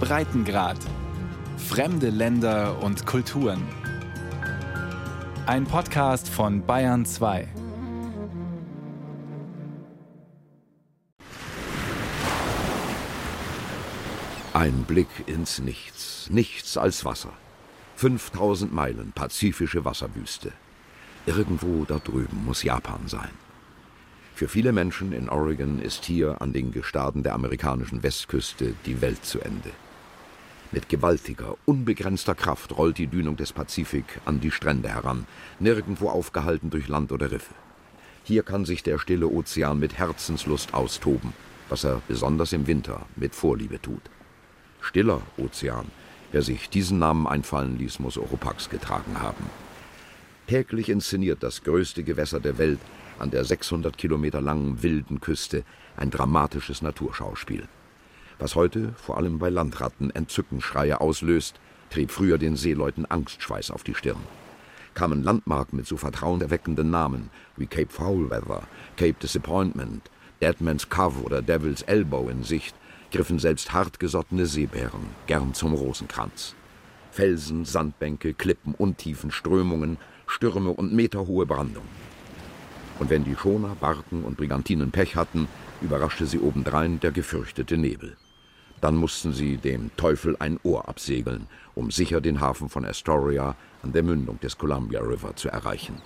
Breitengrad. Fremde Länder und Kulturen. Ein Podcast von Bayern 2. Ein Blick ins Nichts. Nichts als Wasser. 5000 Meilen pazifische Wasserwüste. Irgendwo da drüben muss Japan sein. Für viele Menschen in Oregon ist hier an den Gestaden der amerikanischen Westküste die Welt zu Ende. Mit gewaltiger, unbegrenzter Kraft rollt die Dünung des Pazifik an die Strände heran, nirgendwo aufgehalten durch Land oder Riffe. Hier kann sich der stille Ozean mit Herzenslust austoben, was er besonders im Winter mit Vorliebe tut. Stiller Ozean, wer sich diesen Namen einfallen ließ, muss Oropax getragen haben. Täglich inszeniert das größte Gewässer der Welt an der 600 Kilometer langen wilden Küste ein dramatisches Naturschauspiel. Was heute vor allem bei Landratten Entzückenschreie auslöst, trieb früher den Seeleuten Angstschweiß auf die Stirn. Kamen Landmarken mit so vertrauenerweckenden Namen wie Cape Foulweather, Cape Disappointment, Deadman's Cove oder Devil's Elbow in Sicht, griffen selbst hartgesottene Seebären gern zum Rosenkranz. Felsen, Sandbänke, Klippen, Untiefen, Strömungen, Stürme und meterhohe Brandung. Und wenn die Schoner, Barken und Brigantinen Pech hatten, überraschte sie obendrein der gefürchtete Nebel. Dann mussten sie dem Teufel ein Ohr absegeln, um sicher den Hafen von Astoria an der Mündung des Columbia River zu erreichen.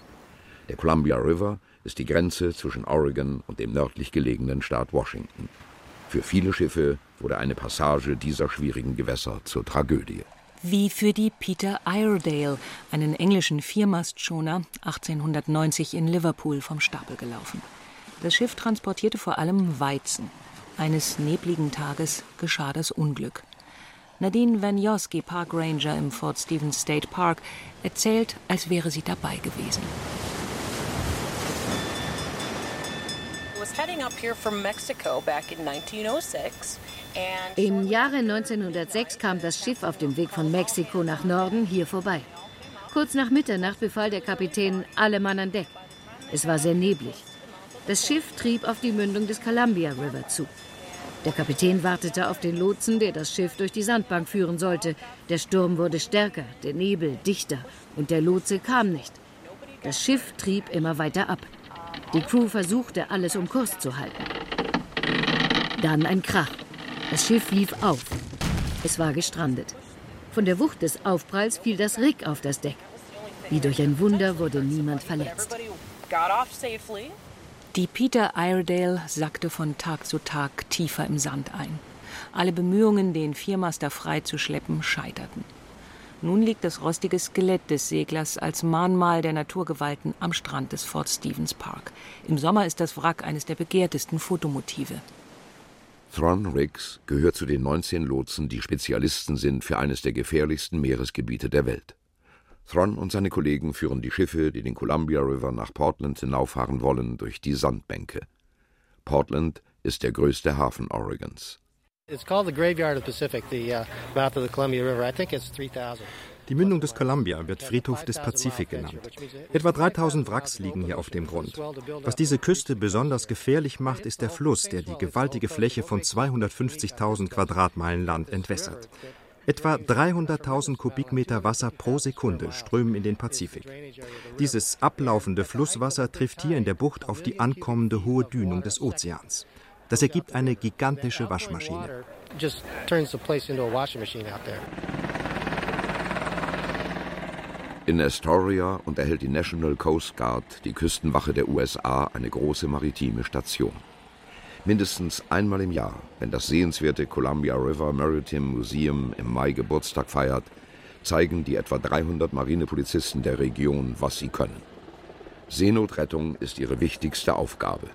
Der Columbia River ist die Grenze zwischen Oregon und dem nördlich gelegenen Staat Washington. Für viele Schiffe wurde eine Passage dieser schwierigen Gewässer zur Tragödie. Wie für die Peter Iredale, einen englischen Viermastschoner, 1890 in Liverpool vom Stapel gelaufen. Das Schiff transportierte vor allem Weizen. Eines nebligen Tages geschah das Unglück. Nadine Van Joski, Park Ranger im Fort Stevens State Park, erzählt, als wäre sie dabei gewesen. Im Jahre 1906 kam das Schiff auf dem Weg von Mexiko nach Norden hier vorbei. Kurz nach Mitternacht befahl der Kapitän alle Mann an Deck. Es war sehr neblig. Das Schiff trieb auf die Mündung des Columbia River zu. Der Kapitän wartete auf den Lotsen, der das Schiff durch die Sandbank führen sollte. Der Sturm wurde stärker, der Nebel dichter und der Lotse kam nicht. Das Schiff trieb immer weiter ab. Die Crew versuchte, alles um Kurs zu halten. Dann ein Krach. Das Schiff lief auf. Es war gestrandet. Von der Wucht des Aufpralls fiel das Rigg auf das Deck. Wie durch ein Wunder wurde niemand verletzt. Die Peter Iredale sackte von Tag zu Tag tiefer im Sand ein. Alle Bemühungen, den Viermaster freizuschleppen, scheiterten. Nun liegt das rostige Skelett des Seglers als Mahnmal der Naturgewalten am Strand des Fort Stevens Park. Im Sommer ist das Wrack eines der begehrtesten Fotomotive. Thron Riggs gehört zu den 19 Lotsen, die Spezialisten sind für eines der gefährlichsten Meeresgebiete der Welt. Thron und seine Kollegen führen die Schiffe, die den Columbia River nach Portland hinauffahren wollen, durch die Sandbänke. Portland ist der größte Hafen Oregons. Die Mündung des Columbia wird Friedhof des Pazifik genannt. Etwa 3000 Wracks liegen hier auf dem Grund. Was diese Küste besonders gefährlich macht, ist der Fluss, der die gewaltige Fläche von 250.000 Quadratmeilen Land entwässert. Etwa 300.000 Kubikmeter Wasser pro Sekunde strömen in den Pazifik. Dieses ablaufende Flusswasser trifft hier in der Bucht auf die ankommende hohe Dünung des Ozeans. Das ergibt eine gigantische Waschmaschine. In Astoria unterhält die National Coast Guard, die Küstenwache der USA, eine große maritime Station. Mindestens einmal im Jahr, wenn das sehenswerte Columbia River Maritime Museum im Mai Geburtstag feiert, zeigen die etwa 300 Marinepolizisten der Region, was sie können. Seenotrettung ist ihre wichtigste Aufgabe.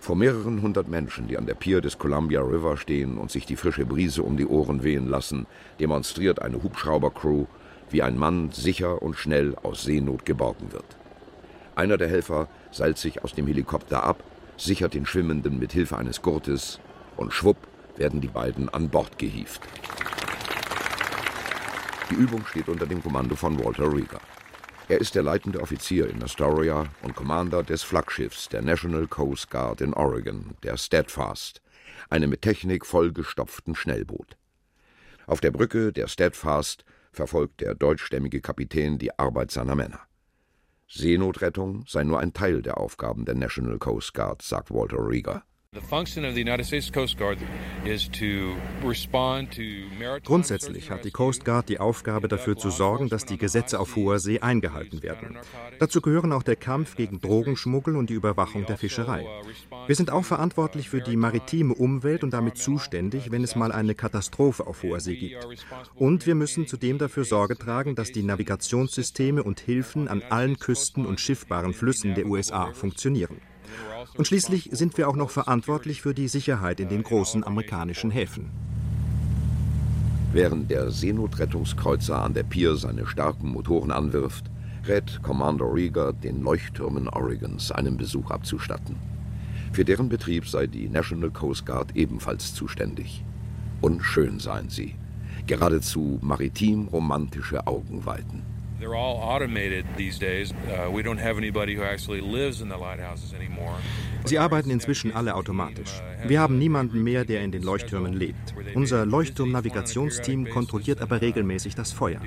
Vor mehreren hundert Menschen, die an der Pier des Columbia River stehen und sich die frische Brise um die Ohren wehen lassen, demonstriert eine Hubschraubercrew, wie ein Mann sicher und schnell aus Seenot geborgen wird. Einer der Helfer seilt sich aus dem Helikopter ab sichert den Schwimmenden mit Hilfe eines Gurtes und schwupp werden die beiden an Bord gehievt. Die Übung steht unter dem Kommando von Walter Rieger. Er ist der leitende Offizier in Astoria und Commander des Flaggschiffs der National Coast Guard in Oregon, der Steadfast, einem mit Technik vollgestopften Schnellboot. Auf der Brücke der Steadfast verfolgt der deutschstämmige Kapitän die Arbeit seiner Männer. Seenotrettung sei nur ein Teil der Aufgaben der National Coast Guard, sagt Walter Rieger. Grundsätzlich hat die Coast Guard die Aufgabe dafür zu sorgen, dass die Gesetze auf hoher See eingehalten werden. Dazu gehören auch der Kampf gegen Drogenschmuggel und die Überwachung der Fischerei. Wir sind auch verantwortlich für die maritime Umwelt und damit zuständig, wenn es mal eine Katastrophe auf hoher See gibt. Und wir müssen zudem dafür Sorge tragen, dass die Navigationssysteme und Hilfen an allen Küsten und schiffbaren Flüssen der USA funktionieren. Und schließlich sind wir auch noch verantwortlich für die Sicherheit in den großen amerikanischen Häfen. Während der Seenotrettungskreuzer an der Pier seine starken Motoren anwirft, rät Commander Rieger, den Leuchttürmen Oregons einen Besuch abzustatten. Für deren Betrieb sei die National Coast Guard ebenfalls zuständig. Und schön seien sie. Geradezu maritim romantische Augenweiten. They're all automated these days. Uh, we don't have anybody who actually lives in the lighthouses anymore. Sie arbeiten inzwischen alle automatisch. Wir haben niemanden mehr, der in den Leuchttürmen lebt. Unser Leuchtturm-Navigationsteam kontrolliert aber regelmäßig das Feuer.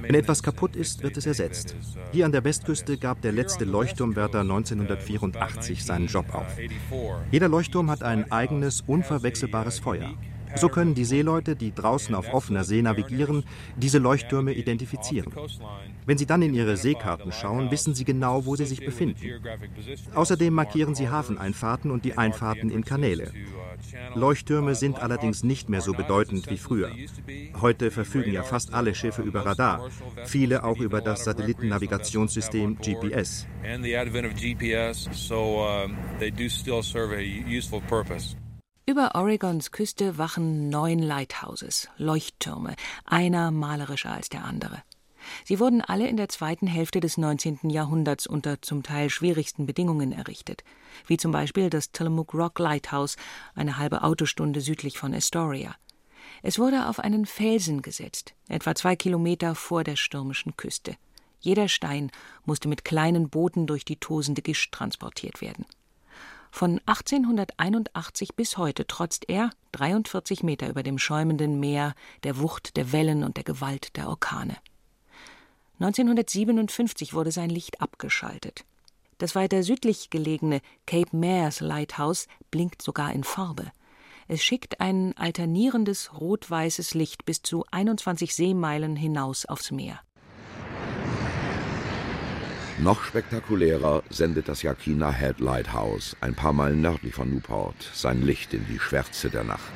Wenn etwas kaputt ist, wird es ersetzt. Hier an der Westküste gab der letzte Leuchtturmwärter 1984 seinen Job auf. Jeder Leuchtturm hat ein eigenes, unverwechselbares Feuer. So können die Seeleute, die draußen auf offener See navigieren, diese Leuchttürme identifizieren. Wenn sie dann in ihre Seekarten schauen, wissen sie genau, wo sie sich befinden. Außerdem markieren sie Hafeneinfahrten und die Einfahrten in Kanäle. Leuchttürme sind allerdings nicht mehr so bedeutend wie früher. Heute verfügen ja fast alle Schiffe über Radar, viele auch über das Satellitennavigationssystem GPS. Über Oregons Küste wachen neun Lighthouses, Leuchttürme, einer malerischer als der andere. Sie wurden alle in der zweiten Hälfte des 19. Jahrhunderts unter zum Teil schwierigsten Bedingungen errichtet, wie zum Beispiel das Tillamook Rock Lighthouse, eine halbe Autostunde südlich von Astoria. Es wurde auf einen Felsen gesetzt, etwa zwei Kilometer vor der stürmischen Küste. Jeder Stein musste mit kleinen Booten durch die tosende Gischt transportiert werden. Von 1881 bis heute trotzt er 43 Meter über dem schäumenden Meer, der Wucht der Wellen und der Gewalt der Orkane. 1957 wurde sein Licht abgeschaltet. Das weiter südlich gelegene Cape Mares Lighthouse blinkt sogar in Farbe. Es schickt ein alternierendes rot-weißes Licht bis zu 21 Seemeilen hinaus aufs Meer. Noch spektakulärer sendet das Yakina Head Lighthouse, ein paar Meilen nördlich von Newport, sein Licht in die Schwärze der Nacht.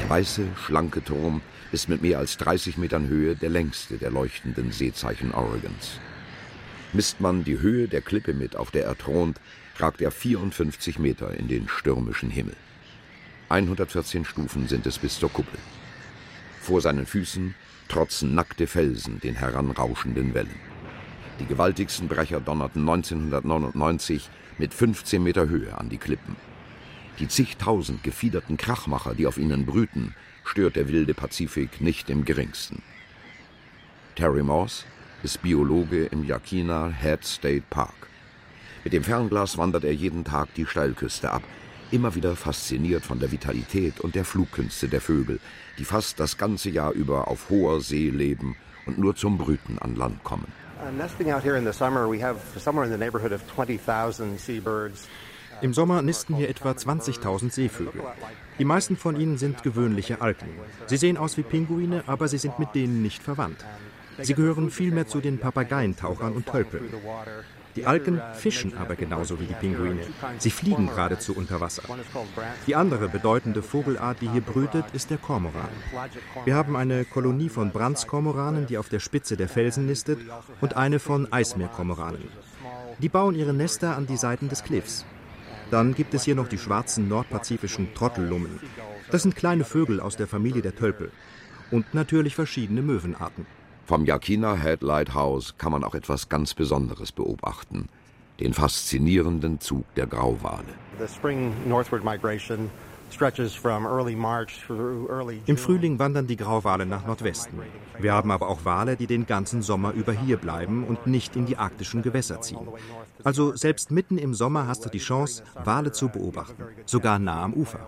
Der weiße, schlanke Turm ist mit mehr als 30 Metern Höhe der längste der leuchtenden Seezeichen Oregons. Misst man die Höhe der Klippe mit, auf der er thront, ragt er 54 Meter in den stürmischen Himmel. 114 Stufen sind es bis zur Kuppel. Vor seinen Füßen trotzen nackte Felsen den heranrauschenden Wellen. Die gewaltigsten Brecher donnerten 1999 mit 15 Meter Höhe an die Klippen. Die zigtausend gefiederten Krachmacher, die auf ihnen brüten, stört der wilde Pazifik nicht im geringsten. Terry Morse ist Biologe im Yakina Head State Park. Mit dem Fernglas wandert er jeden Tag die Steilküste ab, immer wieder fasziniert von der Vitalität und der Flugkünste der Vögel, die fast das ganze Jahr über auf hoher See leben und nur zum Brüten an Land kommen. Im Sommer nisten hier etwa 20.000 Seevögel. Die meisten von ihnen sind gewöhnliche Alken. Sie sehen aus wie Pinguine, aber sie sind mit denen nicht verwandt. Sie gehören vielmehr zu den Papageientauchern und Tölpeln. Die Alken fischen aber genauso wie die Pinguine. Sie fliegen geradezu unter Wasser. Die andere bedeutende Vogelart, die hier brütet, ist der Kormoran. Wir haben eine Kolonie von Brandskormoranen, die auf der Spitze der Felsen nistet, und eine von Eismeerkormoranen. Die bauen ihre Nester an die Seiten des Cliffs. Dann gibt es hier noch die schwarzen nordpazifischen Trottellummen. Das sind kleine Vögel aus der Familie der Tölpel. Und natürlich verschiedene Möwenarten. Vom Yakina Head Lighthouse kann man auch etwas ganz Besonderes beobachten: den faszinierenden Zug der Grauwale. Im Frühling wandern die Grauwale nach Nordwesten. Wir haben aber auch Wale, die den ganzen Sommer über hier bleiben und nicht in die arktischen Gewässer ziehen. Also selbst mitten im Sommer hast du die Chance, Wale zu beobachten, sogar nah am Ufer.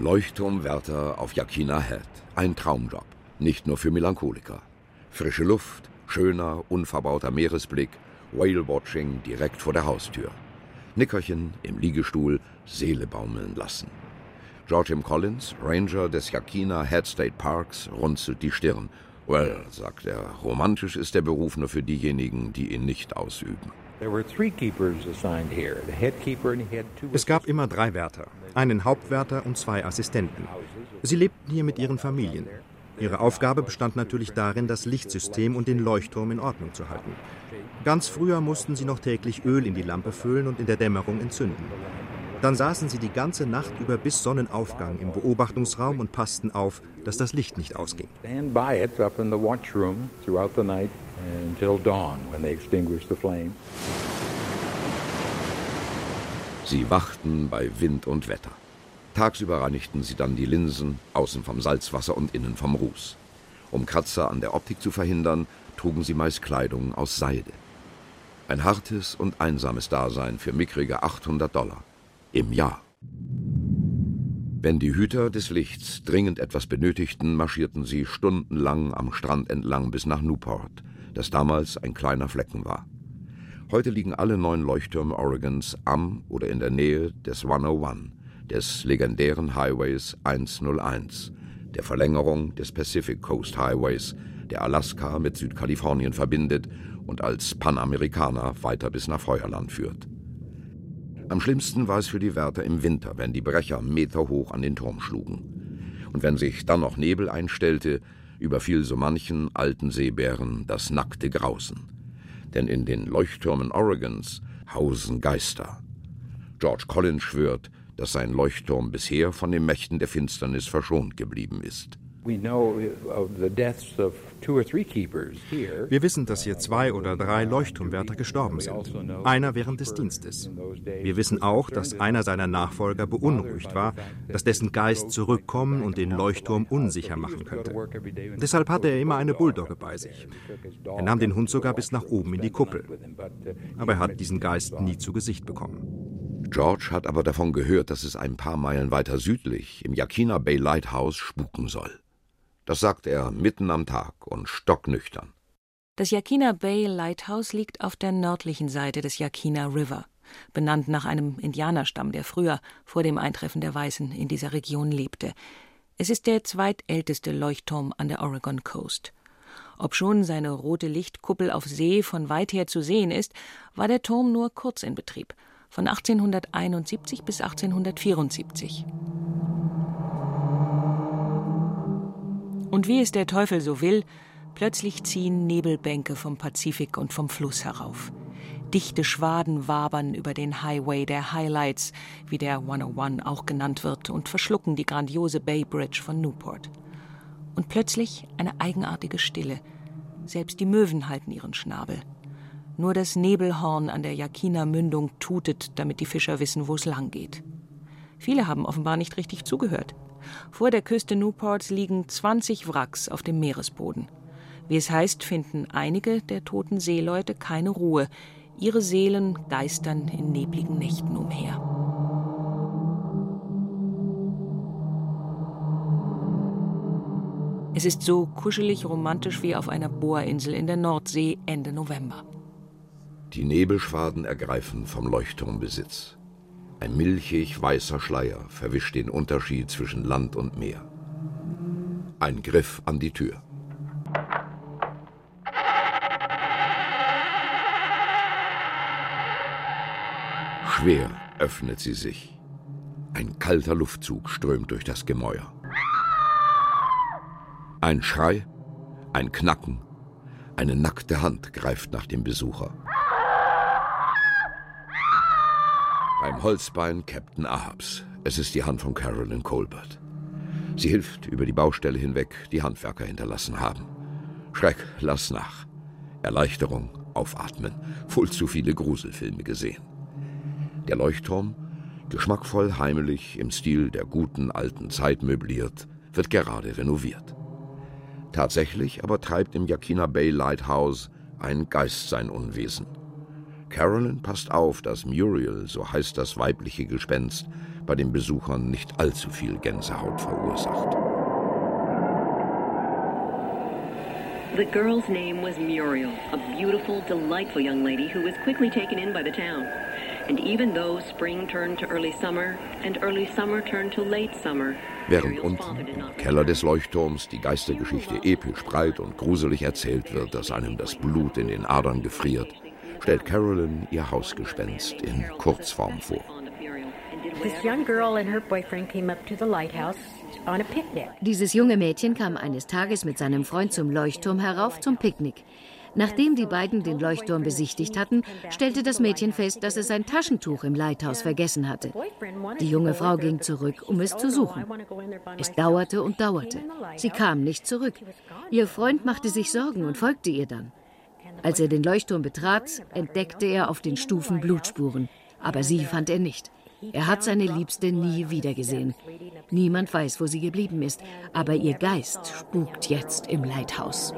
Leuchtturmwärter auf Yakina Head. Ein Traumjob, nicht nur für Melancholiker. Frische Luft, schöner, unverbauter Meeresblick, Whale-Watching direkt vor der Haustür. Nickerchen im Liegestuhl, Seele baumeln lassen. George M. Collins, Ranger des Yakina Head State Parks, runzelt die Stirn. Well, sagt er, romantisch ist der Beruf nur für diejenigen, die ihn nicht ausüben. Es gab immer drei Wärter, einen Hauptwärter und zwei Assistenten. Sie lebten hier mit ihren Familien. Ihre Aufgabe bestand natürlich darin, das Lichtsystem und den Leuchtturm in Ordnung zu halten. Ganz früher mussten sie noch täglich Öl in die Lampe füllen und in der Dämmerung entzünden. Dann saßen sie die ganze Nacht über bis Sonnenaufgang im Beobachtungsraum und passten auf, dass das Licht nicht ausging. Sie wachten bei Wind und Wetter. Tagsüber reinigten sie dann die Linsen, außen vom Salzwasser und innen vom Ruß. Um Kratzer an der Optik zu verhindern, trugen sie meist Kleidung aus Seide. Ein hartes und einsames Dasein für mickrige 800 Dollar im Jahr. Wenn die Hüter des Lichts dringend etwas benötigten, marschierten sie stundenlang am Strand entlang bis nach Newport, das damals ein kleiner Flecken war. Heute liegen alle neun Leuchttürme Oregons am oder in der Nähe des 101, des legendären Highways 101, der Verlängerung des Pacific Coast Highways, der Alaska mit Südkalifornien verbindet und als Panamerikaner weiter bis nach Feuerland führt. Am schlimmsten war es für die Wärter im Winter, wenn die Brecher meterhoch an den Turm schlugen. Und wenn sich dann noch Nebel einstellte, überfiel so manchen alten Seebären das nackte Grausen. Denn in den Leuchttürmen Oregons hausen Geister. George Collins schwört, dass sein Leuchtturm bisher von den Mächten der Finsternis verschont geblieben ist. Wir wissen, dass hier zwei oder drei Leuchtturmwärter gestorben sind, also einer während des Dienstes. Wir wissen auch, dass einer seiner Nachfolger beunruhigt war, dass dessen Geist zurückkommen und den Leuchtturm unsicher machen könnte. Deshalb hatte er immer eine Bulldogge bei sich. Er nahm den Hund sogar bis nach oben in die Kuppel. Aber er hat diesen Geist nie zu Gesicht bekommen. George hat aber davon gehört, dass es ein paar Meilen weiter südlich im Yakina Bay Lighthouse spuken soll. Das sagt er mitten am Tag und stocknüchtern. Das Yakina Bay Lighthouse liegt auf der nördlichen Seite des Yakina River, benannt nach einem Indianerstamm, der früher, vor dem Eintreffen der Weißen, in dieser Region lebte. Es ist der zweitälteste Leuchtturm an der Oregon Coast. Obschon seine rote Lichtkuppel auf See von weit her zu sehen ist, war der Turm nur kurz in Betrieb – von 1871 bis 1874. Und wie es der Teufel so will, plötzlich ziehen Nebelbänke vom Pazifik und vom Fluss herauf. Dichte Schwaden wabern über den Highway der Highlights, wie der 101 auch genannt wird, und verschlucken die grandiose Bay Bridge von Newport. Und plötzlich eine eigenartige Stille. Selbst die Möwen halten ihren Schnabel. Nur das Nebelhorn an der Yakina-Mündung tutet, damit die Fischer wissen, wo es lang geht. Viele haben offenbar nicht richtig zugehört. Vor der Küste Newports liegen 20 Wracks auf dem Meeresboden. Wie es heißt, finden einige der toten Seeleute keine Ruhe. Ihre Seelen geistern in nebligen Nächten umher. Es ist so kuschelig romantisch wie auf einer Bohrinsel in der Nordsee Ende November. Die Nebelschwaden ergreifen vom Leuchtturm Besitz. Ein milchig weißer Schleier verwischt den Unterschied zwischen Land und Meer. Ein Griff an die Tür. Schwer öffnet sie sich. Ein kalter Luftzug strömt durch das Gemäuer. Ein Schrei, ein Knacken, eine nackte Hand greift nach dem Besucher. Beim Holzbein Captain Ahabs. Es ist die Hand von Carolyn Colbert. Sie hilft über die Baustelle hinweg, die Handwerker hinterlassen haben. Schreck, lass nach. Erleichterung, aufatmen. Wohl zu viele Gruselfilme gesehen. Der Leuchtturm, Geschmackvoll heimelig, im Stil der guten alten Zeit möbliert, wird gerade renoviert. Tatsächlich aber treibt im Yakina Bay Lighthouse ein Geist sein Unwesen. Carolyn passt auf, dass Muriel, so heißt das weibliche Gespenst, bei den Besuchern nicht allzu viel Gänsehaut verursacht. The girl's name was Muriel, a beautiful, delightful young lady who was quickly taken in by the town. And even though spring turned to early summer and early summer turned to late summer, Während unten im Keller des Leuchtturms die Geistergeschichte episch breit und gruselig erzählt wird, dass einem das Blut in den Adern gefriert, stellt Carolyn ihr Hausgespenst in Kurzform vor. Dieses junge Mädchen kam eines Tages mit seinem Freund zum Leuchtturm herauf zum Picknick. Nachdem die beiden den Leuchtturm besichtigt hatten, stellte das Mädchen fest, dass es sein Taschentuch im Leithaus vergessen hatte. Die junge Frau ging zurück, um es zu suchen. Es dauerte und dauerte. Sie kam nicht zurück. Ihr Freund machte sich Sorgen und folgte ihr dann. Als er den Leuchtturm betrat, entdeckte er auf den Stufen Blutspuren. Aber sie fand er nicht. Er hat seine Liebste nie wiedergesehen. Niemand weiß, wo sie geblieben ist, aber ihr Geist spukt jetzt im Leithaus.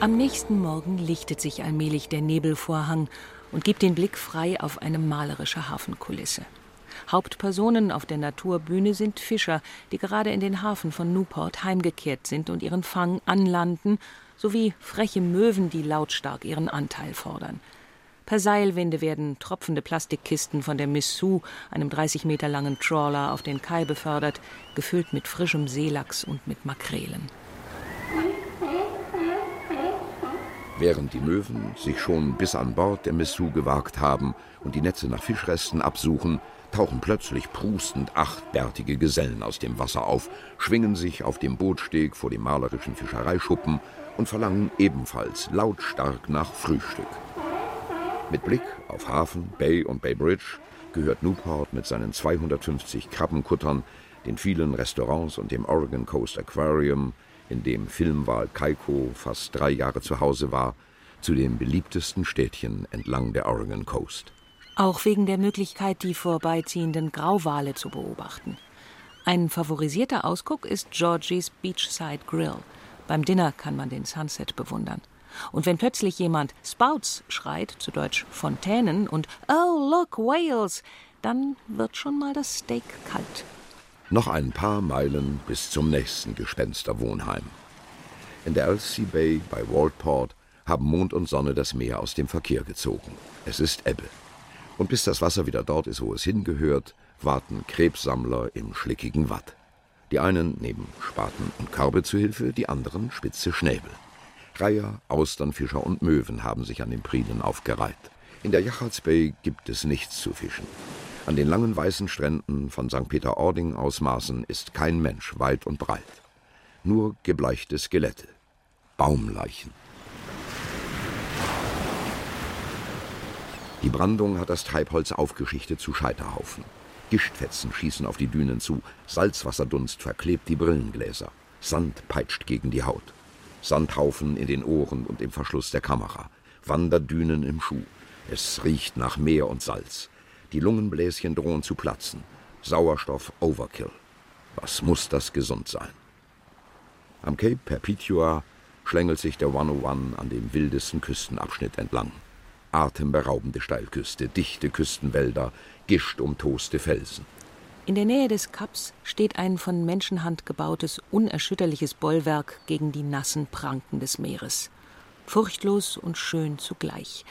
Am nächsten Morgen lichtet sich allmählich der Nebelvorhang und gibt den Blick frei auf eine malerische Hafenkulisse. Hauptpersonen auf der Naturbühne sind Fischer, die gerade in den Hafen von Newport heimgekehrt sind und ihren Fang anlanden, sowie freche Möwen, die lautstark ihren Anteil fordern. Per Seilwinde werden tropfende Plastikkisten von der Miss Sue, einem 30 Meter langen Trawler, auf den Kai befördert, gefüllt mit frischem Seelachs und mit Makrelen. Während die Möwen sich schon bis an Bord der Messou gewagt haben und die Netze nach Fischresten absuchen, tauchen plötzlich prustend acht bärtige Gesellen aus dem Wasser auf, schwingen sich auf dem Bootsteg vor dem malerischen Fischereischuppen und verlangen ebenfalls lautstark nach Frühstück. Mit Blick auf Hafen, Bay und Bay Bridge gehört Newport mit seinen 250 Krabbenkuttern, den vielen Restaurants und dem Oregon Coast Aquarium, in dem Filmwahl Kaiko fast drei Jahre zu Hause war, zu den beliebtesten Städtchen entlang der Oregon Coast. Auch wegen der Möglichkeit, die vorbeiziehenden Grauwale zu beobachten. Ein favorisierter Ausguck ist Georgie's Beachside Grill. Beim Dinner kann man den Sunset bewundern. Und wenn plötzlich jemand Spouts schreit, zu Deutsch Fontänen, und Oh, look, Whales, dann wird schon mal das Steak kalt. Noch ein paar Meilen bis zum nächsten Gespensterwohnheim. In der Elsie Bay bei Walport haben Mond und Sonne das Meer aus dem Verkehr gezogen. Es ist Ebbe. Und bis das Wasser wieder dort ist, wo es hingehört, warten Krebssammler im schlickigen Watt. Die einen nehmen Spaten und Körbe zu Hilfe, die anderen spitze Schnäbel. Reiher, Austernfischer und Möwen haben sich an den Prinen aufgereiht. In der Yachards Bay gibt es nichts zu fischen. An den langen weißen Stränden von St. Peter-Ording aus Maßen ist kein Mensch weit und breit. Nur gebleichte Skelette, Baumleichen. Die Brandung hat das Treibholz aufgeschichtet zu Scheiterhaufen. Gischtfetzen schießen auf die Dünen zu, Salzwasserdunst verklebt die Brillengläser, Sand peitscht gegen die Haut. Sandhaufen in den Ohren und im Verschluss der Kamera, Wanderdünen im Schuh. Es riecht nach Meer und Salz. Die Lungenbläschen drohen zu platzen. Sauerstoff Overkill. Was muss das gesund sein? Am Cape Perpetua schlängelt sich der 101 an dem wildesten Küstenabschnitt entlang atemberaubende Steilküste, dichte Küstenwälder, gischtumtoste Felsen. In der Nähe des Kaps steht ein von Menschenhand gebautes, unerschütterliches Bollwerk gegen die nassen Pranken des Meeres. Furchtlos und schön zugleich.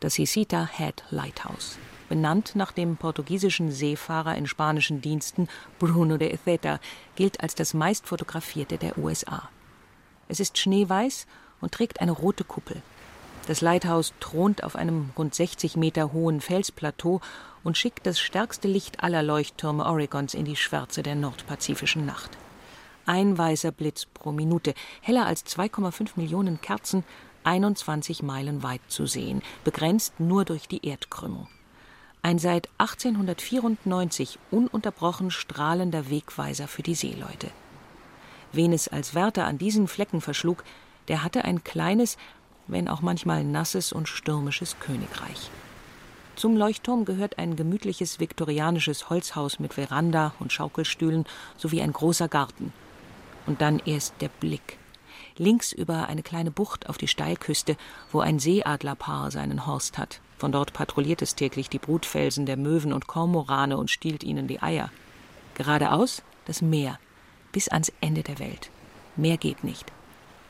Das Isita Head Lighthouse, benannt nach dem portugiesischen Seefahrer in spanischen Diensten Bruno de Etheta, gilt als das meistfotografierte der USA. Es ist schneeweiß und trägt eine rote Kuppel. Das Lighthouse thront auf einem rund 60 Meter hohen Felsplateau und schickt das stärkste Licht aller Leuchttürme Oregons in die Schwärze der nordpazifischen Nacht. Ein weißer Blitz pro Minute, heller als 2,5 Millionen Kerzen, 21 Meilen weit zu sehen, begrenzt nur durch die Erdkrümmung. Ein seit 1894 ununterbrochen strahlender Wegweiser für die Seeleute. Wen es als Wärter an diesen Flecken verschlug, der hatte ein kleines, wenn auch manchmal nasses und stürmisches Königreich. Zum Leuchtturm gehört ein gemütliches viktorianisches Holzhaus mit Veranda und Schaukelstühlen sowie ein großer Garten. Und dann erst der Blick. Links über eine kleine Bucht auf die Steilküste, wo ein Seeadlerpaar seinen Horst hat. Von dort patrouilliert es täglich die Brutfelsen der Möwen und Kormorane und stiehlt ihnen die Eier. Geradeaus das Meer, bis ans Ende der Welt. Mehr geht nicht.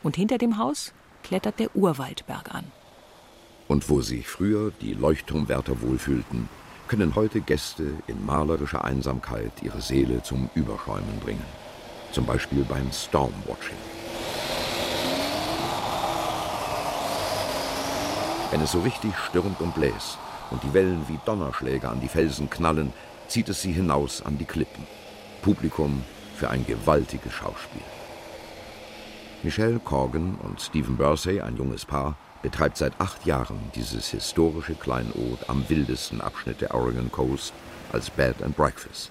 Und hinter dem Haus klettert der Urwaldberg an. Und wo sich früher die Leuchtturmwärter wohlfühlten, können heute Gäste in malerischer Einsamkeit ihre Seele zum Überschäumen bringen. Zum Beispiel beim Stormwatching. Wenn es so richtig stürmt und bläst und die Wellen wie Donnerschläge an die Felsen knallen, zieht es sie hinaus an die Klippen. Publikum für ein gewaltiges Schauspiel. Michelle Corgan und Stephen Bursey, ein junges Paar, betreibt seit acht Jahren dieses historische Kleinod am wildesten Abschnitt der Oregon Coast als Bed and Breakfast.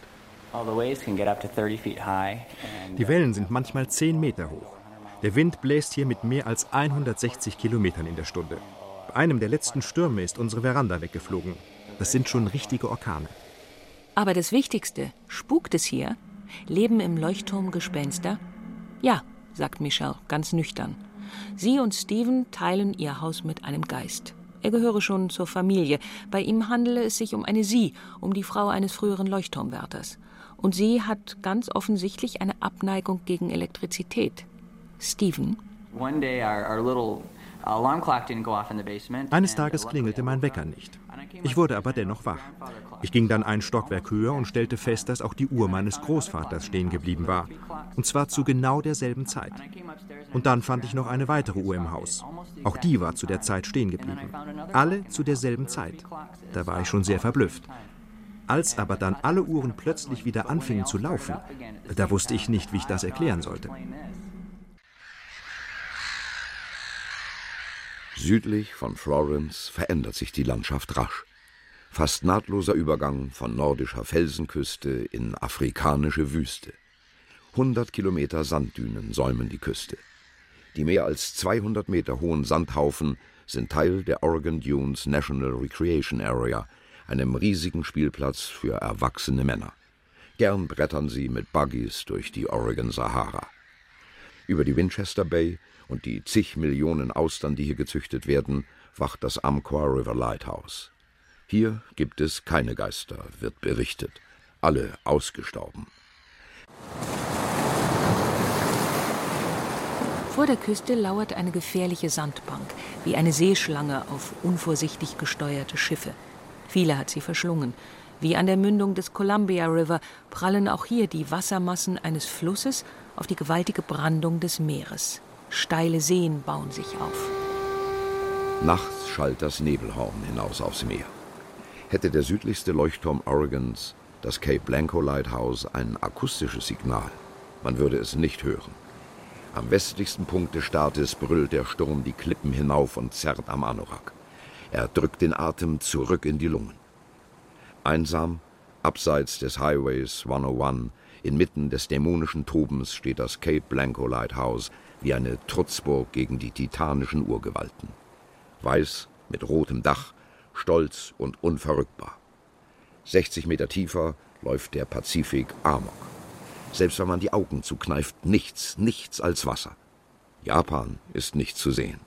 Die Wellen sind manchmal zehn Meter hoch. Der Wind bläst hier mit mehr als 160 Kilometern in der Stunde. Bei einem der letzten Stürme ist unsere Veranda weggeflogen. Das sind schon richtige Orkane. Aber das Wichtigste, spukt es hier? Leben im Leuchtturm Gespenster? Ja, sagt Michelle ganz nüchtern. Sie und Stephen teilen ihr Haus mit einem Geist. Er gehöre schon zur Familie. Bei ihm handele es sich um eine Sie, um die Frau eines früheren Leuchtturmwärters. Und sie hat ganz offensichtlich eine Abneigung gegen Elektrizität. Stephen? One day our, our little eines Tages klingelte mein Wecker nicht. Ich wurde aber dennoch wach. Ich ging dann ein Stockwerk höher und stellte fest, dass auch die Uhr meines Großvaters stehen geblieben war. Und zwar zu genau derselben Zeit. Und dann fand ich noch eine weitere Uhr im Haus. Auch die war zu der Zeit stehen geblieben. Alle zu derselben Zeit. Da war ich schon sehr verblüfft. Als aber dann alle Uhren plötzlich wieder anfingen zu laufen, da wusste ich nicht, wie ich das erklären sollte. Südlich von Florence verändert sich die Landschaft rasch. Fast nahtloser Übergang von nordischer Felsenküste in afrikanische Wüste. 100 Kilometer Sanddünen säumen die Küste. Die mehr als 200 Meter hohen Sandhaufen sind Teil der Oregon Dunes National Recreation Area, einem riesigen Spielplatz für erwachsene Männer. Gern brettern sie mit Buggies durch die Oregon Sahara. Über die Winchester Bay und die zig Millionen Austern, die hier gezüchtet werden, wacht das Amqua River Lighthouse. Hier gibt es keine Geister, wird berichtet. Alle ausgestorben. Vor der Küste lauert eine gefährliche Sandbank, wie eine Seeschlange auf unvorsichtig gesteuerte Schiffe. Viele hat sie verschlungen. Wie an der Mündung des Columbia River prallen auch hier die Wassermassen eines Flusses auf die gewaltige Brandung des Meeres. Steile Seen bauen sich auf. Nachts schallt das Nebelhorn hinaus aufs Meer. Hätte der südlichste Leuchtturm Oregons, das Cape Blanco Lighthouse, ein akustisches Signal, man würde es nicht hören. Am westlichsten Punkt des Staates brüllt der Sturm die Klippen hinauf und zerrt am Anorak. Er drückt den Atem zurück in die Lungen. Einsam, abseits des Highways 101, inmitten des dämonischen Tobens steht das Cape Blanco Lighthouse wie eine Trutzburg gegen die titanischen Urgewalten. Weiß mit rotem Dach, stolz und unverrückbar. 60 Meter tiefer läuft der Pazifik Amok. Selbst wenn man die Augen zukneift, nichts, nichts als Wasser. Japan ist nicht zu sehen.